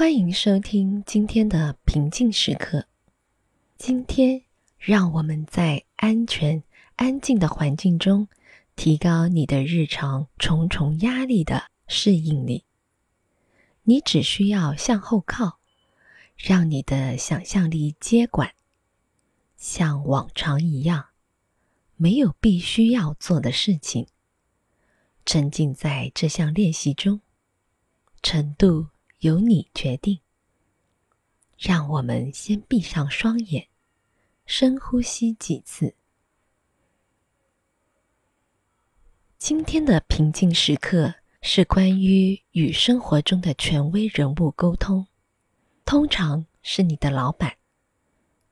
欢迎收听今天的平静时刻。今天，让我们在安全、安静的环境中，提高你的日常重重压力的适应力。你只需要向后靠，让你的想象力接管，像往常一样，没有必须要做的事情。沉浸在这项练习中，程度由你决定。让我们先闭上双眼，深呼吸几次。今天的平静时刻。是关于与生活中的权威人物沟通，通常是你的老板，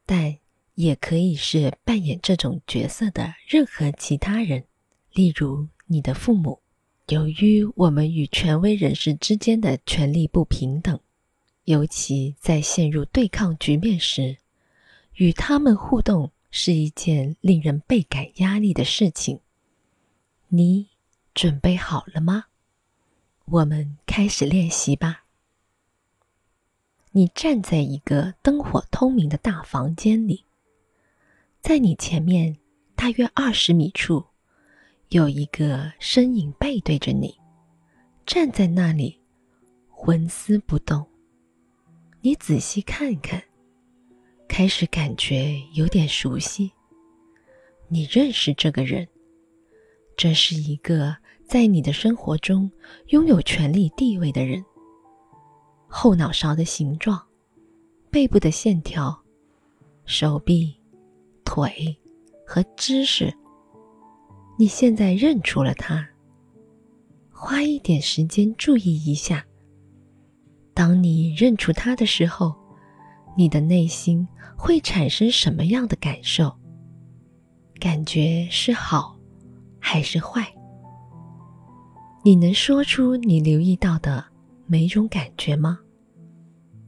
但也可以是扮演这种角色的任何其他人，例如你的父母。由于我们与权威人士之间的权力不平等，尤其在陷入对抗局面时，与他们互动是一件令人倍感压力的事情。你准备好了吗？我们开始练习吧。你站在一个灯火通明的大房间里，在你前面大约二十米处，有一个身影背对着你，站在那里，纹丝不动。你仔细看看，开始感觉有点熟悉。你认识这个人，这是一个。在你的生活中拥有权力地位的人，后脑勺的形状、背部的线条、手臂、腿和姿势，你现在认出了他。花一点时间注意一下，当你认出他的时候，你的内心会产生什么样的感受？感觉是好还是坏？你能说出你留意到的每种感觉吗？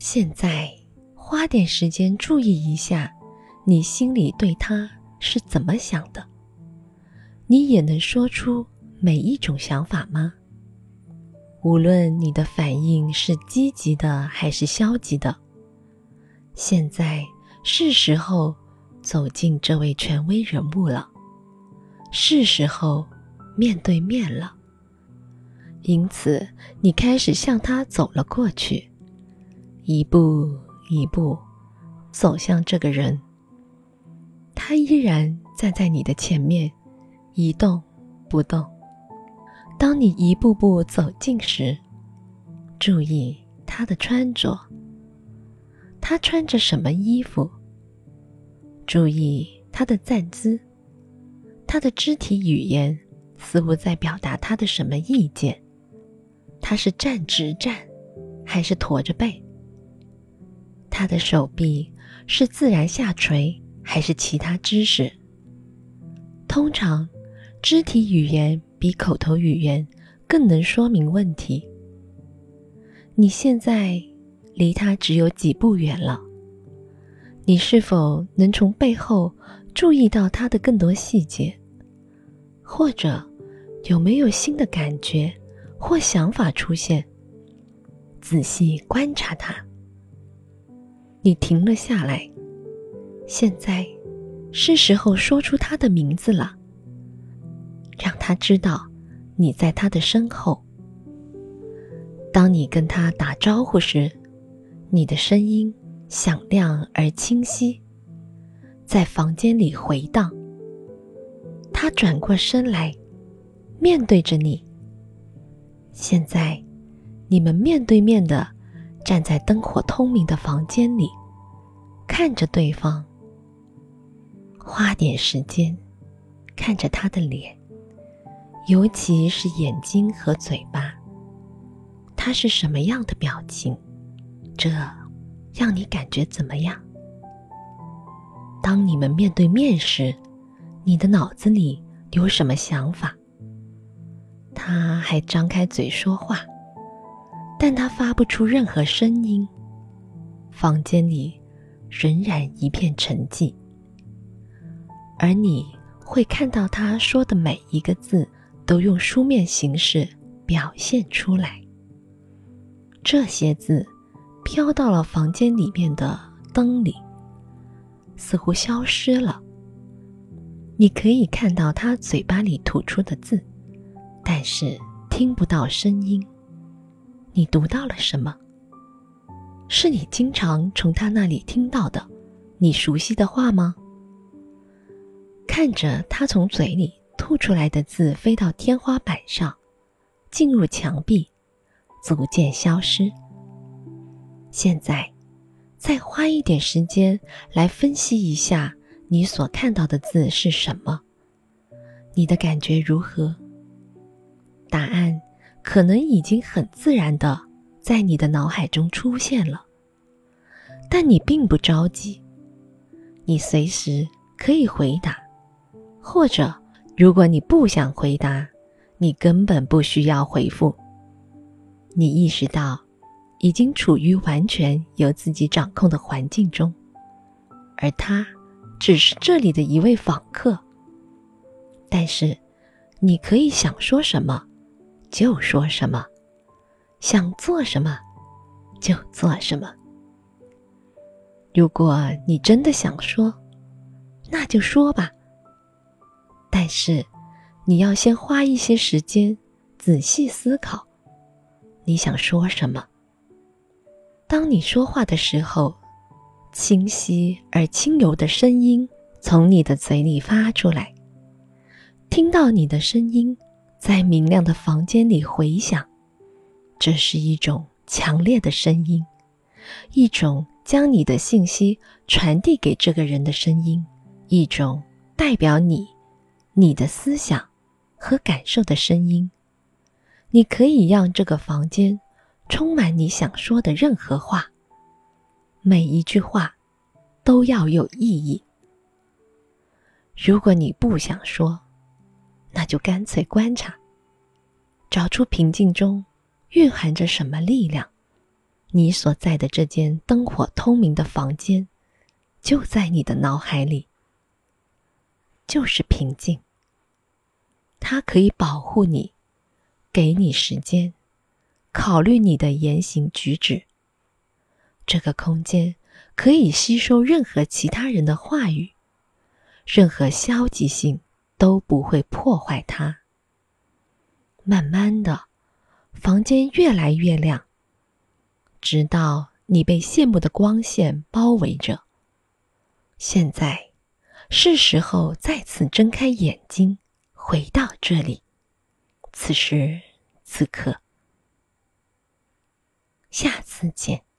现在花点时间注意一下，你心里对他是怎么想的？你也能说出每一种想法吗？无论你的反应是积极的还是消极的，现在是时候走进这位权威人物了，是时候面对面了。因此，你开始向他走了过去，一步一步走向这个人。他依然站在你的前面，一动不动。当你一步步走近时，注意他的穿着。他穿着什么衣服？注意他的站姿，他的肢体语言似乎在表达他的什么意见。他是站直站，还是驼着背？他的手臂是自然下垂，还是其他姿势？通常，肢体语言比口头语言更能说明问题。你现在离他只有几步远了，你是否能从背后注意到他的更多细节？或者，有没有新的感觉？或想法出现，仔细观察他。你停了下来，现在是时候说出他的名字了，让他知道你在他的身后。当你跟他打招呼时，你的声音响亮而清晰，在房间里回荡。他转过身来，面对着你。现在，你们面对面的站在灯火通明的房间里，看着对方。花点时间看着他的脸，尤其是眼睛和嘴巴。他是什么样的表情？这让你感觉怎么样？当你们面对面时，你的脑子里有什么想法？他还张开嘴说话，但他发不出任何声音。房间里仍然一片沉寂，而你会看到他说的每一个字都用书面形式表现出来。这些字飘到了房间里面的灯里，似乎消失了。你可以看到他嘴巴里吐出的字，但是听不到声音。你读到了什么？是你经常从他那里听到的，你熟悉的话吗？看着他从嘴里吐出来的字飞到天花板上，进入墙壁，逐渐消失。现在，再花一点时间来分析一下你所看到的字是什么，你的感觉如何？答案可能已经很自然的在你的脑海中出现了，但你并不着急，你随时可以回答，或者如果你不想回答，你根本不需要回复。你意识到。已经处于完全由自己掌控的环境中，而他只是这里的一位访客。但是，你可以想说什么就说什么，想做什么就做什么。如果你真的想说，那就说吧。但是，你要先花一些时间仔细思考，你想说什么。当你说话的时候，清晰而轻柔的声音从你的嘴里发出来。听到你的声音在明亮的房间里回响，这是一种强烈的声音，一种将你的信息传递给这个人的声音，一种代表你、你的思想和感受的声音。你可以让这个房间。充满你想说的任何话，每一句话都要有意义。如果你不想说，那就干脆观察，找出平静中蕴含着什么力量。你所在的这间灯火通明的房间，就在你的脑海里，就是平静。它可以保护你，给你时间。考虑你的言行举止。这个空间可以吸收任何其他人的话语，任何消极性都不会破坏它。慢慢的，房间越来越亮，直到你被羡慕的光线包围着。现在，是时候再次睁开眼睛，回到这里。此时此刻。下次见。